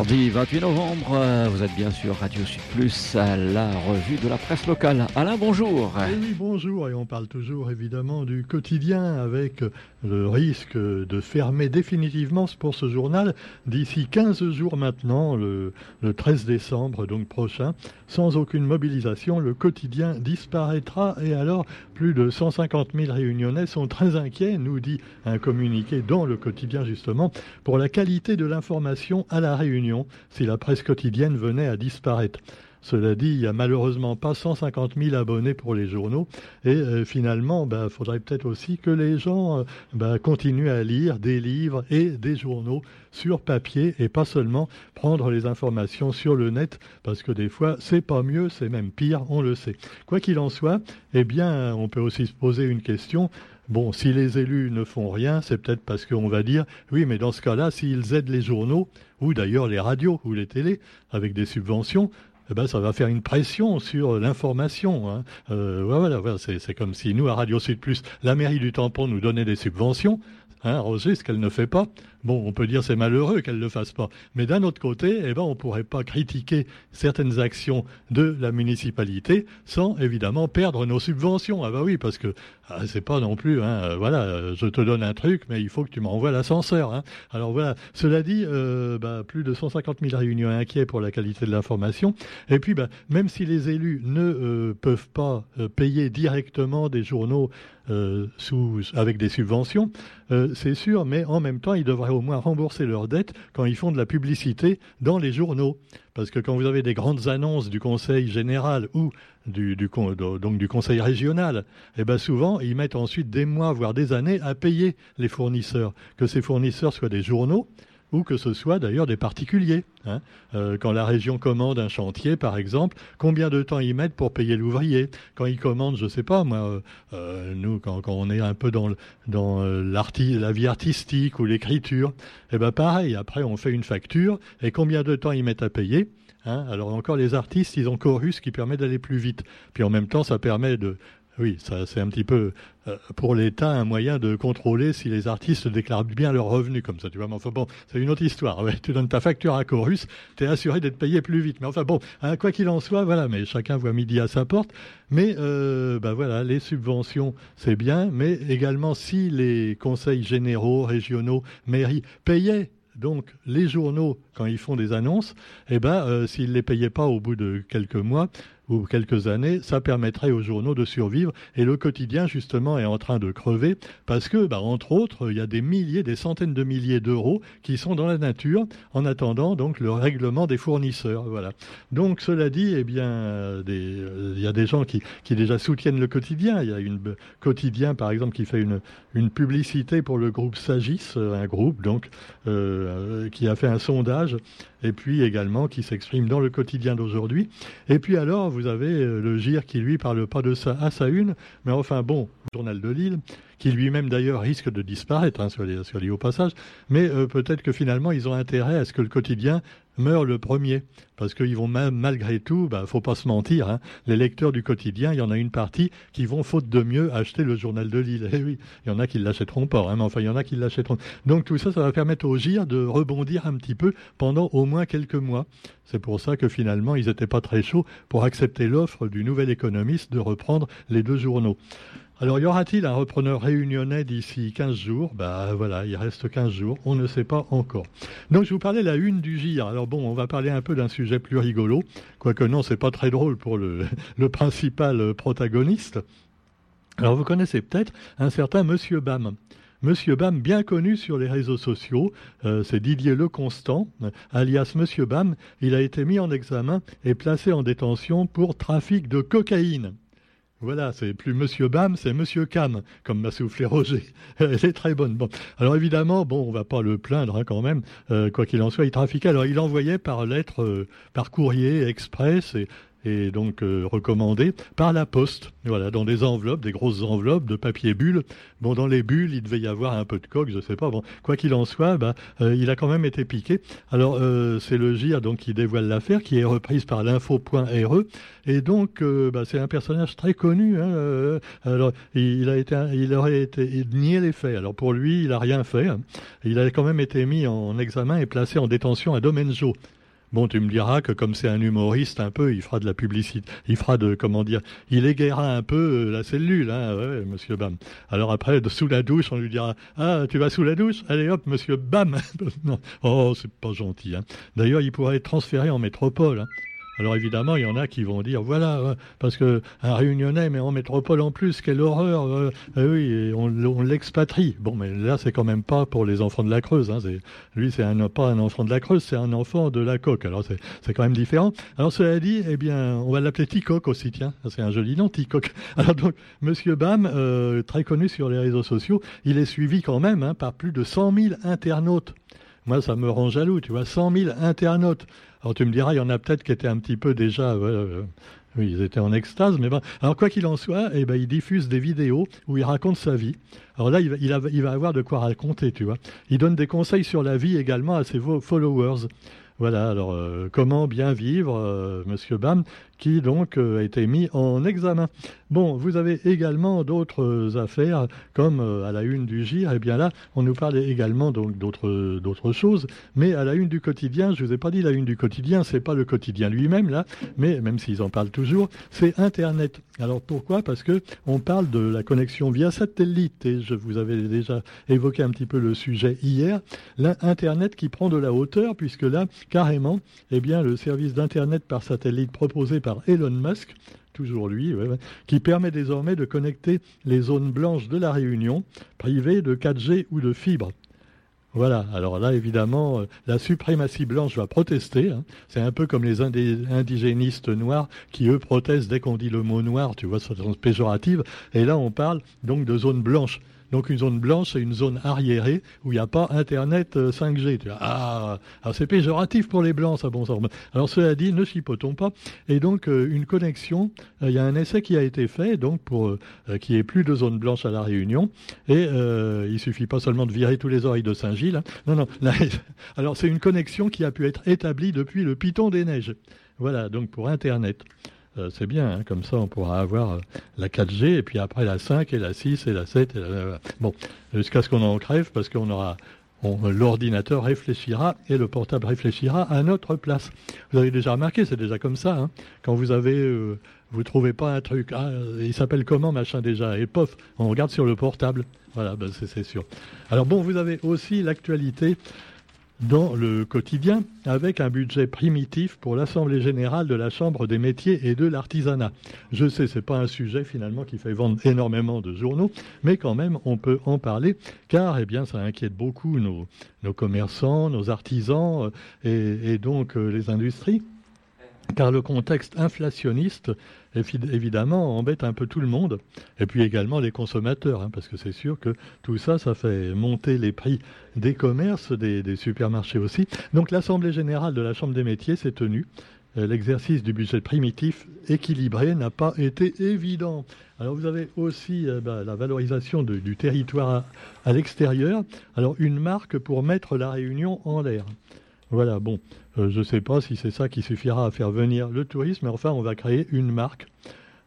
Mardi 28 novembre, euh, vous êtes bien sûr Radio Sud Plus, la revue de la presse locale. Alain, bonjour. Eh oui, bonjour, et on parle toujours évidemment du quotidien avec le risque de fermer définitivement pour ce journal d'ici 15 jours maintenant, le, 13 décembre donc prochain. Sans aucune mobilisation, le quotidien disparaîtra et alors plus de 150 000 réunionnais sont très inquiets, nous dit un communiqué dans le quotidien justement, pour la qualité de l'information à la Réunion si la presse quotidienne venait à disparaître. Cela dit, il n'y a malheureusement pas 150 000 abonnés pour les journaux. Et euh, finalement, il bah, faudrait peut-être aussi que les gens euh, bah, continuent à lire des livres et des journaux sur papier et pas seulement prendre les informations sur le net, parce que des fois, c'est pas mieux, c'est même pire, on le sait. Quoi qu'il en soit, eh bien, on peut aussi se poser une question. Bon, si les élus ne font rien, c'est peut-être parce qu'on va dire, oui, mais dans ce cas-là, s'ils aident les journaux, ou d'ailleurs les radios ou les télés, avec des subventions, eh ben, ça va faire une pression sur l'information. Hein. Euh, voilà, c'est comme si nous, à Radio Sud Plus, la mairie du Tampon nous donnait des subventions. Hein, Roger, ce qu'elle ne fait pas. Bon, on peut dire c'est malheureux qu'elle ne le fasse pas. Mais d'un autre côté, eh ben, on ne pourrait pas critiquer certaines actions de la municipalité sans évidemment perdre nos subventions. Ah bah oui, parce que ah, c'est pas non plus, hein, euh, voilà, je te donne un truc, mais il faut que tu m'envoies l'ascenseur. Hein. Alors voilà, cela dit, euh, bah, plus de 150 000 réunions inquiets pour la qualité de l'information. Et puis, bah, même si les élus ne euh, peuvent pas payer directement des journaux avec des subventions, c'est sûr, mais en même temps, ils devraient au moins rembourser leurs dettes quand ils font de la publicité dans les journaux. Parce que quand vous avez des grandes annonces du Conseil général ou du, Conseil régional, eh ben souvent, ils mettent ensuite des mois, voire des années à payer les fournisseurs. Que ces fournisseurs soient des journaux, ou que ce soit d'ailleurs des particuliers. Hein. Euh, quand la région commande un chantier, par exemple, combien de temps ils mettent pour payer l'ouvrier? Quand ils commandent, je ne sais pas, moi, euh, euh, nous, quand, on est un peu dans, la vie artistique ou l'écriture, eh ben pareil, après on fait une facture, et combien de temps ils mettent à payer hein? alors encore les artistes, ils ont Chorus qui permet d'aller plus vite. Puis en même temps, ça permet de, oui, ça c'est un petit peu euh, pour l'État un moyen de contrôler si les artistes déclarent bien leurs revenus comme ça. Tu vois, mais enfin bon, c'est une autre histoire. tu donnes ta facture à Chorus, tu es assuré d'être payé plus vite. Mais enfin bon, hein, quoi qu'il en soit, voilà. Mais chacun voit midi à sa porte. Mais euh, bah voilà, les subventions c'est bien, mais également si les conseils généraux, régionaux, mairies payaient donc les journaux, quand ils font des annonces, eh ben, euh, s'ils ne les payaient pas au bout de quelques mois, ou quelques années, ça permettrait aux journaux de survivre. Et le quotidien, justement, est en train de crever parce que, bah, entre autres, il y a des milliers, des centaines de milliers d'euros qui sont dans la nature en attendant donc le règlement des fournisseurs. Voilà. Donc, cela dit, eh bien, il y a des gens qui, qui déjà soutiennent le quotidien. Il y a une quotidien, par exemple, qui fait une, une publicité pour le groupe Sagis, un groupe donc euh, qui a fait un sondage et puis également qui s'exprime dans le quotidien d'aujourd'hui. Et puis alors, vous avez euh, le GIR qui, lui, parle pas de ça à sa une, mais enfin bon, Journal de Lille, qui lui-même d'ailleurs risque de disparaître, hein, les, sur au passage, mais euh, peut-être que finalement ils ont intérêt à ce que le quotidien meure le premier, parce qu'ils vont même, malgré tout, bah, faut pas se mentir, hein, les lecteurs du quotidien, il y en a une partie qui vont, faute de mieux, acheter le journal de Lille. Eh oui, il y en a qui l'achèteront pas, hein, mais enfin il y en a qui l'achèteront. Donc tout ça, ça va permettre au GIR de rebondir un petit peu pendant au moins quelques mois. C'est pour ça que finalement, ils n'étaient pas très chauds pour accepter l'offre du nouvel économiste de reprendre les deux journaux. Alors, y aura-t-il un repreneur réunionnais d'ici 15 jours? Bah voilà, il reste 15 jours, on ne sait pas encore. Donc, je vous parlais de la une du GIR. Alors bon, on va parler un peu d'un sujet plus rigolo, quoique non, c'est pas très drôle pour le, principal protagoniste. Alors, vous connaissez peut-être un certain Monsieur Bam. Monsieur Bam, bien connu sur les réseaux sociaux, euh, c'est Didier Leconstant, alias Monsieur Bam. Il a été mis en examen et placé en détention pour trafic de cocaïne. Voilà, c'est plus Monsieur Bam, c'est Monsieur Cam, comme m'a soufflé Roger. Elle est très bonne. Bon, alors évidemment, bon, on va pas le plaindre hein, quand même. Euh, quoi qu'il en soit, il trafiquait. Alors il envoyait par lettre, euh, par courrier express, et et donc euh, recommandé par la poste. Voilà, dans des enveloppes, des grosses enveloppes de papier bulle. Bon, dans les bulles, il devait y avoir un peu de coque, je sais pas. Bon, quoi qu'il en soit, bah, euh, il a quand même été piqué. Alors, euh, c'est le GIR donc qui dévoile l'affaire, qui est reprise par l'info.re, et donc bah, c'est un personnage très connu. Hein, alors, il, a été, il aurait été nié les faits. Alors pour lui, il a rien fait. Il a quand même été mis en examen et placé en détention à Domenjo. Bon, tu me diras que comme c'est un humoriste un peu, il fera de la publicité, il fera de, comment dire, il égayera un peu euh, la cellule, hein, ouais, monsieur Bam. Alors après, sous la douche, on lui dira, ah, tu vas sous la douche? Allez hop, monsieur Bam non. Oh, c'est pas gentil. Hein. D'ailleurs, il pourrait être transféré en métropole. Hein. Alors évidemment, il y en a qui vont dire voilà, euh, parce que un Réunionnais, mais en métropole en plus, quelle horreur euh, euh, Oui, on, l'expatrie. Bon, mais là, c'est quand même pas pour les enfants de la Creuse. Hein, lui, c'est un, pas un enfant de la Creuse, c'est un enfant de la coque. Alors c'est quand même différent. Alors cela dit, eh bien, on va l'appeler Ticoc aussi. Tiens, c'est un joli nom, Ticoc. Alors donc, Monsieur Bam, très connu sur les réseaux sociaux, il est suivi quand même hein, par plus de 100 000 internautes. Moi, ça me rend jaloux, tu vois, 100 000 internautes. Alors tu me diras, il y en a peut-être qui étaient un petit peu déjà... Euh, oui, ils étaient en extase, mais ben, alors quoi qu'il en soit, eh ben, il diffuse des vidéos où il raconte sa vie. Alors là, il va, il, il va avoir de quoi raconter, tu vois. Il donne des conseils sur la vie également à ses followers. Voilà, alors euh, comment bien vivre, euh, Monsieur Bam, qui donc euh, a été mis en examen. Bon, vous avez également d'autres affaires, comme à la une du GIR, et eh bien là, on nous parle également donc d'autres d'autres choses, mais à la une du quotidien, je vous ai pas dit la une du quotidien, c'est pas le quotidien lui-même là, mais même s'ils en parlent toujours, c'est Internet. Alors pourquoi? Parce que on parle de la connexion via satellite, et je vous avais déjà évoqué un petit peu le sujet hier, l'Internet qui prend de la hauteur, puisque là, carrément, eh bien, le service d'Internet par satellite proposé par Elon Musk, toujours lui, qui permet désormais de connecter les zones blanches de la Réunion, privées de 4G ou de fibre. Voilà, alors là, évidemment, euh, la suprématie blanche va protester. Hein. C'est un peu comme les indigénistes noirs qui, eux, protestent dès qu'on dit le mot noir, tu vois, sens péjorative. Et là, on parle donc de zone blanche. Donc une zone blanche, c'est une zone arriérée où il n'y a pas Internet 5G. Euh, ah, ah, c'est péjoratif pour les blancs, ça bon sang. Alors cela dit, ne chipotons pas. Et donc euh, une connexion, euh, il y a un essai qui a été fait donc pour qu'il n'y ait plus de zone blanche à la Réunion. Et il suffit pas seulement de virer tous les oreilles de Saint-Gilles. Hein. Non, non. alors c'est une connexion qui a pu être établie depuis le Piton des Neiges. Voilà, donc pour Internet. Euh, c'est bien, hein, comme ça on pourra avoir euh, la 4G et puis après la 5 et la 6 et la 7. Et Bon, jusqu'à ce qu'on en crève parce qu'on aura l'ordinateur réfléchira et le portable réfléchira à notre place. Vous avez déjà remarqué, c'est déjà comme ça. Hein. quand vous avez, euh, vous trouvez pas un truc, ah, il s'appelle comment machin déjà, et pof, on regarde sur le portable. Voilà, ben c'est sûr. Alors bon, vous avez aussi l'actualité dans le quotidien avec un budget primitif pour l'Assemblée générale de la Chambre des métiers et de l'artisanat. Je sais, c'est pas un sujet finalement qui fait vendre énormément de journaux, mais quand même on peut en parler car eh bien ça inquiète beaucoup nos, commerçants, nos artisans euh, et, donc euh, les industries car le contexte inflationniste évidemment embête un peu tout le monde, et puis également les consommateurs, hein, parce que c'est sûr que tout ça, ça fait monter les prix des commerces, des, supermarchés aussi. Donc l'Assemblée générale de la Chambre des métiers s'est tenue. Euh, l'exercice du budget primitif équilibré n'a pas été évident. Alors vous avez aussi euh, bah, la valorisation du territoire à l'extérieur. Alors une marque pour mettre la Réunion en l'air. Voilà, bon, euh, je ne sais pas si c'est ça qui suffira à faire venir le tourisme, mais enfin, on va créer une marque.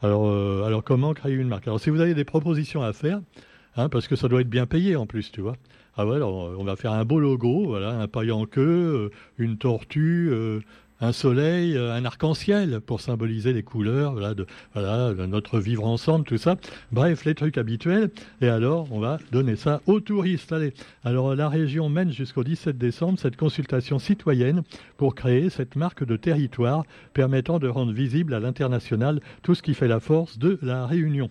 Alors, euh, comment créer une marque? Alors, si vous avez des propositions à faire, hein, parce que ça doit être bien payé en plus, tu vois. Ah ouais, alors on va faire un beau logo, voilà, un paille queue, euh, une tortue, un soleil, euh, un arc-en-ciel pour symboliser les couleurs, voilà, de, notre vivre ensemble, tout ça. Bref, les trucs habituels. Et alors, on va donner ça aux touristes. Allez. Alors, la région mène jusqu'au 17 décembre cette consultation citoyenne pour créer cette marque de territoire permettant de rendre visible à l'international tout ce qui fait la force de la Réunion.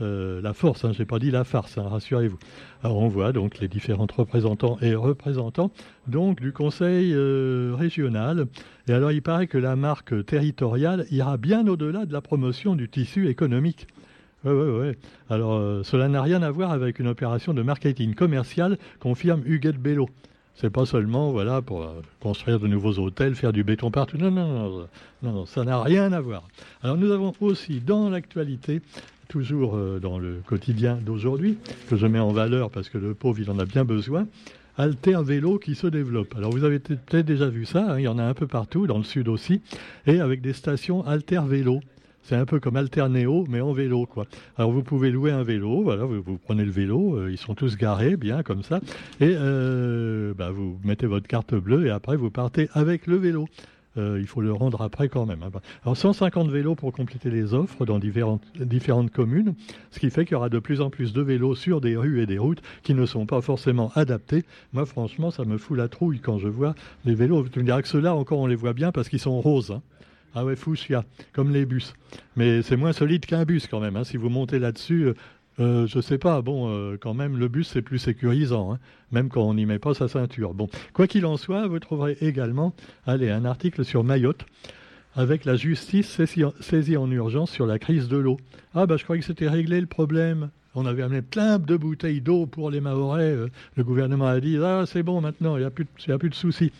Euh, la force, hein, je n'ai pas dit la farce, hein, rassurez-vous. Alors on voit donc les différents représentants et représentants donc du Conseil euh, régional. Et alors il paraît que la marque territoriale ira bien au-delà de la promotion du tissu économique. Oui, oui, oui. Alors, euh, cela n'a rien à voir avec une opération de marketing commercial, confirme Huguette Bello. C'est pas seulement voilà pour construire de nouveaux hôtels, faire du béton partout. Non, non, non, non, non ça n'a rien à voir. Alors nous avons aussi dans l'actualité toujours euh, dans le quotidien d'aujourd'hui, que je mets en valeur parce que le pauvre, il en a bien besoin, Alter Vélo qui se développe. Alors vous avez peut-être déjà vu ça, hein, il y en a un peu partout, dans le sud aussi, et avec des stations Alter Vélo. C'est un peu comme Alternéo, mais en vélo, quoi. Alors vous pouvez louer un vélo, voilà, vous, prenez le vélo, euh, ils sont tous garés, bien comme ça, et euh, bah, vous mettez votre carte bleue et après vous partez avec le vélo. Euh, il faut le rendre après quand même. Hein. Alors 150 vélos pour compléter les offres dans différentes, communes, ce qui fait qu'il y aura de plus en plus de vélos sur des rues et des routes qui ne sont pas forcément adaptés. Moi franchement ça me fout la trouille quand je vois les vélos. Tu me diras que ceux-là encore on les voit bien parce qu'ils sont roses. Hein. Ah ouais, fuchsia, comme les bus. Mais c'est moins solide qu'un bus quand même. Hein. Si vous montez là-dessus, euh, je sais pas, bon, euh, quand même, le bus c'est plus sécurisant, hein, même quand on n'y met pas sa ceinture. Bon, quoi qu'il en soit, vous trouverez également, allez, un article sur Mayotte avec la justice saisie en urgence sur la crise de l'eau. Ah bah je croyais que c'était réglé le problème. On avait amené plein de bouteilles d'eau pour les Mahorais. Euh, le gouvernement a dit Ah, c'est bon maintenant, il n'y a, plus de, soucis.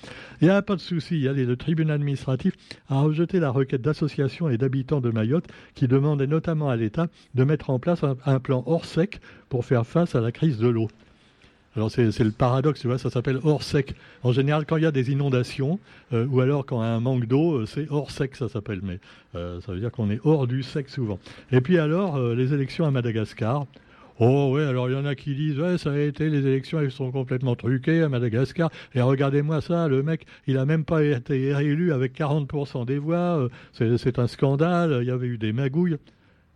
Il n'y a pas de. Allez, le tribunal administratif a rejeté la requête d'associations et d'habitants de Mayotte qui demandaient notamment à l'État de mettre en place un plan hors sec pour faire face à la crise de l'eau. Alors c'est le paradoxe, tu vois, ça s'appelle hors sec. En général, quand il y a des inondations, euh, ou alors quand il y a un manque d'eau, euh, c'est hors sec, ça s'appelle. Mais euh, ça veut dire qu'on est hors du sec souvent. Et puis alors, les élections à Madagascar. Oh ouais, alors il y en a qui disent, ouais, ça a été, les élections, elles sont complètement truquées à Madagascar. Et regardez-moi ça, le mec, il a même pas été réélu avec 40% des voix. c'est un scandale, il y avait eu des magouilles.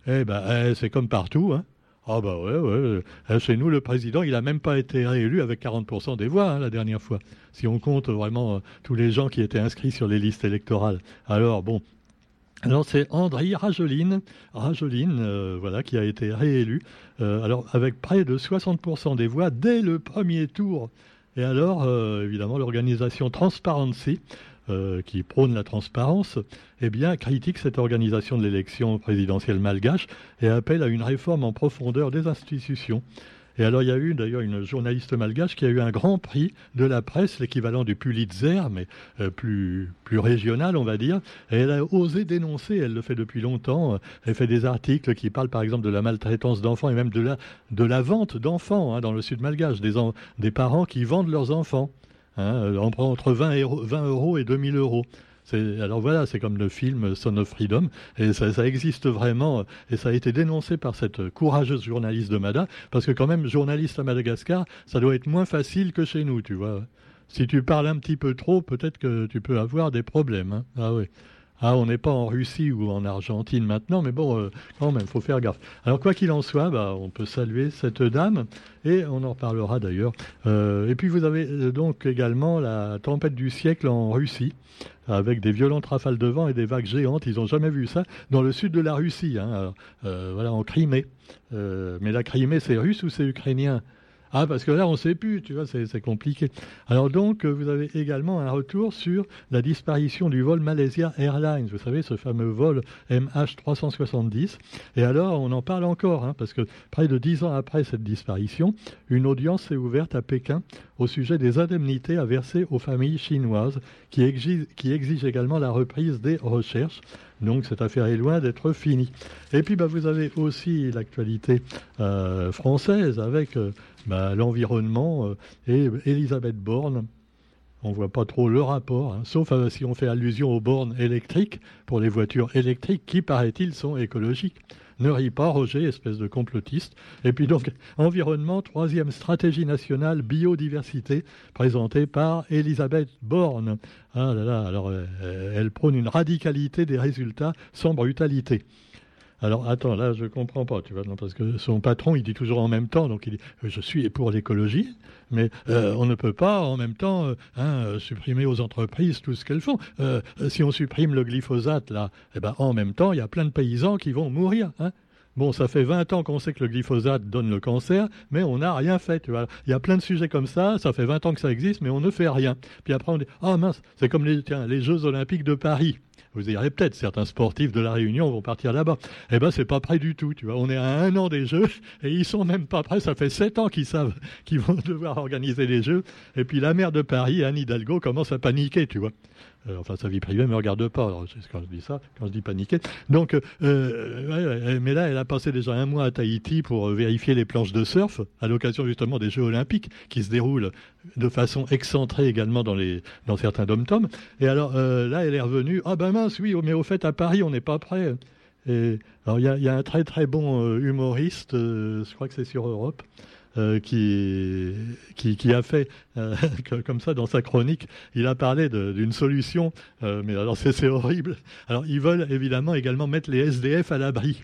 Eh ben, eh, c'est comme partout, hein. Ah bah ouais, ouais. Euh, chez nous, le président, il n'a même pas été réélu avec 40% des voix hein, la dernière fois. Si on compte vraiment euh, tous les gens qui étaient inscrits sur les listes électorales. Alors bon. Alors c'est André Rajoline, Rajoline euh, voilà, qui a été réélu, alors avec près de 60% des voix dès le premier tour. Et alors, évidemment, l'organisation Transparency euh, qui prône la transparence, eh bien, critique cette organisation de l'élection présidentielle malgache et appelle à une réforme en profondeur des institutions. Et alors, il y a eu d'ailleurs une journaliste malgache qui a eu un grand prix de la presse, l'équivalent du Pulitzer, mais euh, plus, plus régional, on va dire. Et elle a osé dénoncer, elle le fait depuis longtemps. Elle fait des articles qui parlent par exemple de la maltraitance d'enfants et même de la, de la vente d'enfants hein, dans le sud malgache, des, des parents qui vendent leurs enfants. Hein, on prend entre 20, euros et 2000 euros. Alors voilà, c'est comme le film Son of Freedom, et ça, existe vraiment, et ça a été dénoncé par cette courageuse journaliste de Mada, parce que quand même, journaliste à Madagascar, ça doit être moins facile que chez nous, tu vois. Si tu parles un petit peu trop, peut-être que tu peux avoir des problèmes. Hein. Ah oui. Ah, on n'est pas en Russie ou en Argentine maintenant, mais bon, euh, quand même, il faut faire gaffe. Alors, quoi qu'il en soit, bah, on peut saluer cette dame, et on en reparlera d'ailleurs. Euh, et puis, vous avez euh, donc également la tempête du siècle en Russie, avec des violentes rafales de vent et des vagues géantes. Ils n'ont jamais vu ça dans le sud de la Russie, hein, voilà, en Crimée. mais la Crimée, c'est russe ou c'est ukrainien? Ah, parce que là, on ne sait plus, tu vois, c'est compliqué. Alors donc, vous avez également un retour sur la disparition du vol Malaysia Airlines, vous savez, ce fameux vol MH370. Et alors, on en parle encore, hein, parce que près de dix ans après cette disparition, une audience s'est ouverte à Pékin au sujet des indemnités à verser aux familles chinoises, qui qui exigent également la reprise des recherches. Donc cette affaire est loin d'être finie. Et puis bah, vous avez aussi l'actualité euh, française avec euh, bah, l'environnement euh, et Elisabeth Borne. On ne voit pas trop le rapport, hein, sauf si on fait allusion aux bornes électriques pour les voitures électriques qui, paraît-il, sont écologiques. Ne ris pas, Roger, espèce de complotiste. Et puis donc, environnement, troisième stratégie nationale biodiversité, présentée par Elisabeth Borne. Ah alors elle prône une radicalité des résultats sans brutalité. Alors attends, là je comprends pas, tu vois, parce que son patron il dit toujours en même temps, donc il dit euh, je suis pour l'écologie, mais euh, on ne peut pas en même temps euh, hein, supprimer aux entreprises tout ce qu'elles font. si on supprime le glyphosate là, eh ben en même temps il y a plein de paysans qui vont mourir. Hein. Bon, ça fait 20 ans qu'on sait que le glyphosate donne le cancer, mais on n'a rien fait. Tu vois. Il y a plein de sujets comme ça, ça fait 20 ans que ça existe, mais on ne fait rien. Puis après, on dit, ah mince, c'est comme les, les Jeux olympiques de Paris. Vous direz peut-être, certains sportifs de la Réunion vont partir là-bas. Eh ben, c'est pas prêt du tout, tu vois. On est à un an des Jeux et ils sont même pas prêts. Ça fait sept ans qu'ils savent qu'ils vont devoir organiser les Jeux. Et puis la maire de Paris, Anne Hidalgo, commence à paniquer, tu vois. Euh, enfin, sa vie privée ne me regarde pas, alors, quand je dis ça, quand je dis paniquer. Donc, euh, mais là, elle a passé déjà un mois à Tahiti pour euh, vérifier les planches de surf, à l'occasion justement des Jeux Olympiques, qui se déroulent de façon excentrée également dans, les, dans certains dom-toms. Et alors, là, elle est revenue, ah ben mince, oui, mais au fait, à Paris, on n'est pas prêt. Alors, il y, a un très très bon humoriste, je crois que c'est sur Europe, euh, qui, a fait euh, comme ça dans sa chronique, il a parlé d'une solution, euh, mais alors c'est horrible. Alors ils veulent évidemment également mettre les SDF à l'abri.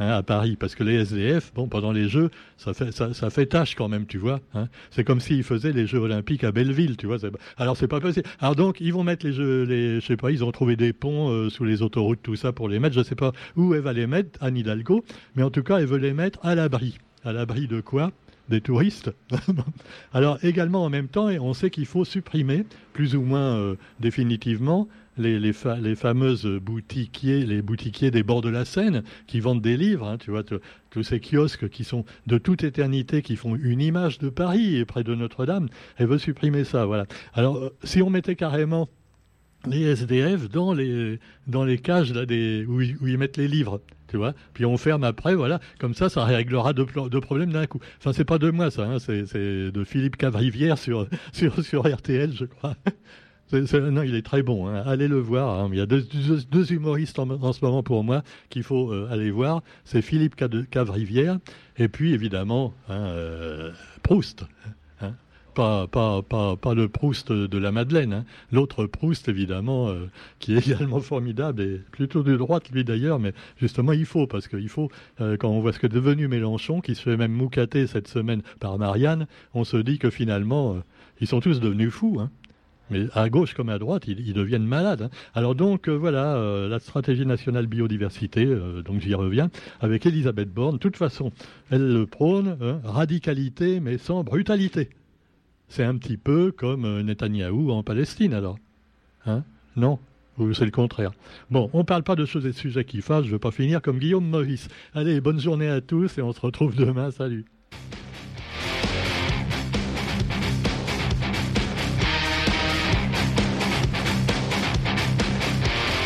Hein, à Paris, parce que les SDF, bon, pendant les Jeux, ça fait, ça fait tâche quand même, tu vois. Hein. C'est comme s'ils faisaient les Jeux Olympiques à Belleville, tu vois. Alors c'est pas possible. Alors donc ils vont mettre les Jeux, les, je sais pas, ils ont trouvé des ponts sous les autoroutes, tout ça pour les mettre. Je sais pas où elle va les mettre, Anne Hidalgo, mais en tout cas elle veut les mettre à l'abri. À l'abri de quoi? Des touristes. Alors également en même temps, on sait qu'il faut supprimer plus ou moins euh, définitivement les, les, fameuses boutiquiers, les boutiquiers des bords de la Seine qui vendent des livres, hein, tu vois, tous ces kiosques qui sont de toute éternité, qui font une image de Paris près de Notre-Dame. Elle veut supprimer ça, voilà. Alors euh, si on mettait carrément les SDF dans les, dans les cages là, où, ils mettent les livres tu vois. Puis on ferme après, voilà. Comme ça, ça réglera deux, problèmes d'un coup. Enfin, c'est pas de moi, ça. Hein, c'est de Philippe Cavrivière sur, sur, RTL, je crois. non, il est très bon. Hein. Allez le voir. Hein. Il y a deux, humoristes en, ce moment pour moi qu'il faut euh, aller voir. C'est Philippe Cavrivière et puis évidemment euh, Proust pas, le Proust de la Madeleine. Hein. L'autre Proust, évidemment, euh, qui est également formidable, et plutôt de droite, lui d'ailleurs, mais justement, il faut, parce qu'il faut, euh, quand on voit ce que est devenu Mélenchon, qui se fait même moucater cette semaine par Marianne, on se dit que finalement, euh, ils sont tous devenus fous. Hein. Mais à gauche comme à droite, ils, deviennent malades. Hein. Alors donc voilà, la stratégie nationale biodiversité, donc j'y reviens, avec Elisabeth Borne. De toute façon, elle le prône, radicalité mais sans brutalité. C'est un petit peu comme euh, Netanyahou en Palestine, alors. Hein? Non c'est le contraire Bon, on ne parle pas de choses et de sujets qui fâchent, je ne veux pas finir comme Guillaume Maurice. Allez, bonne journée à tous et on se retrouve demain, salut